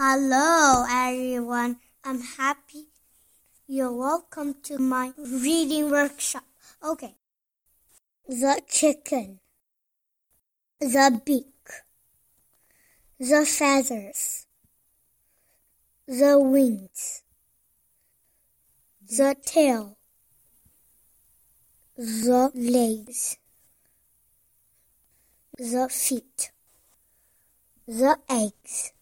Hello, everyone. I'm happy you're welcome to my reading workshop. Okay. The chicken, the beak, the feathers, the wings, the tail, the legs, the feet, the eggs.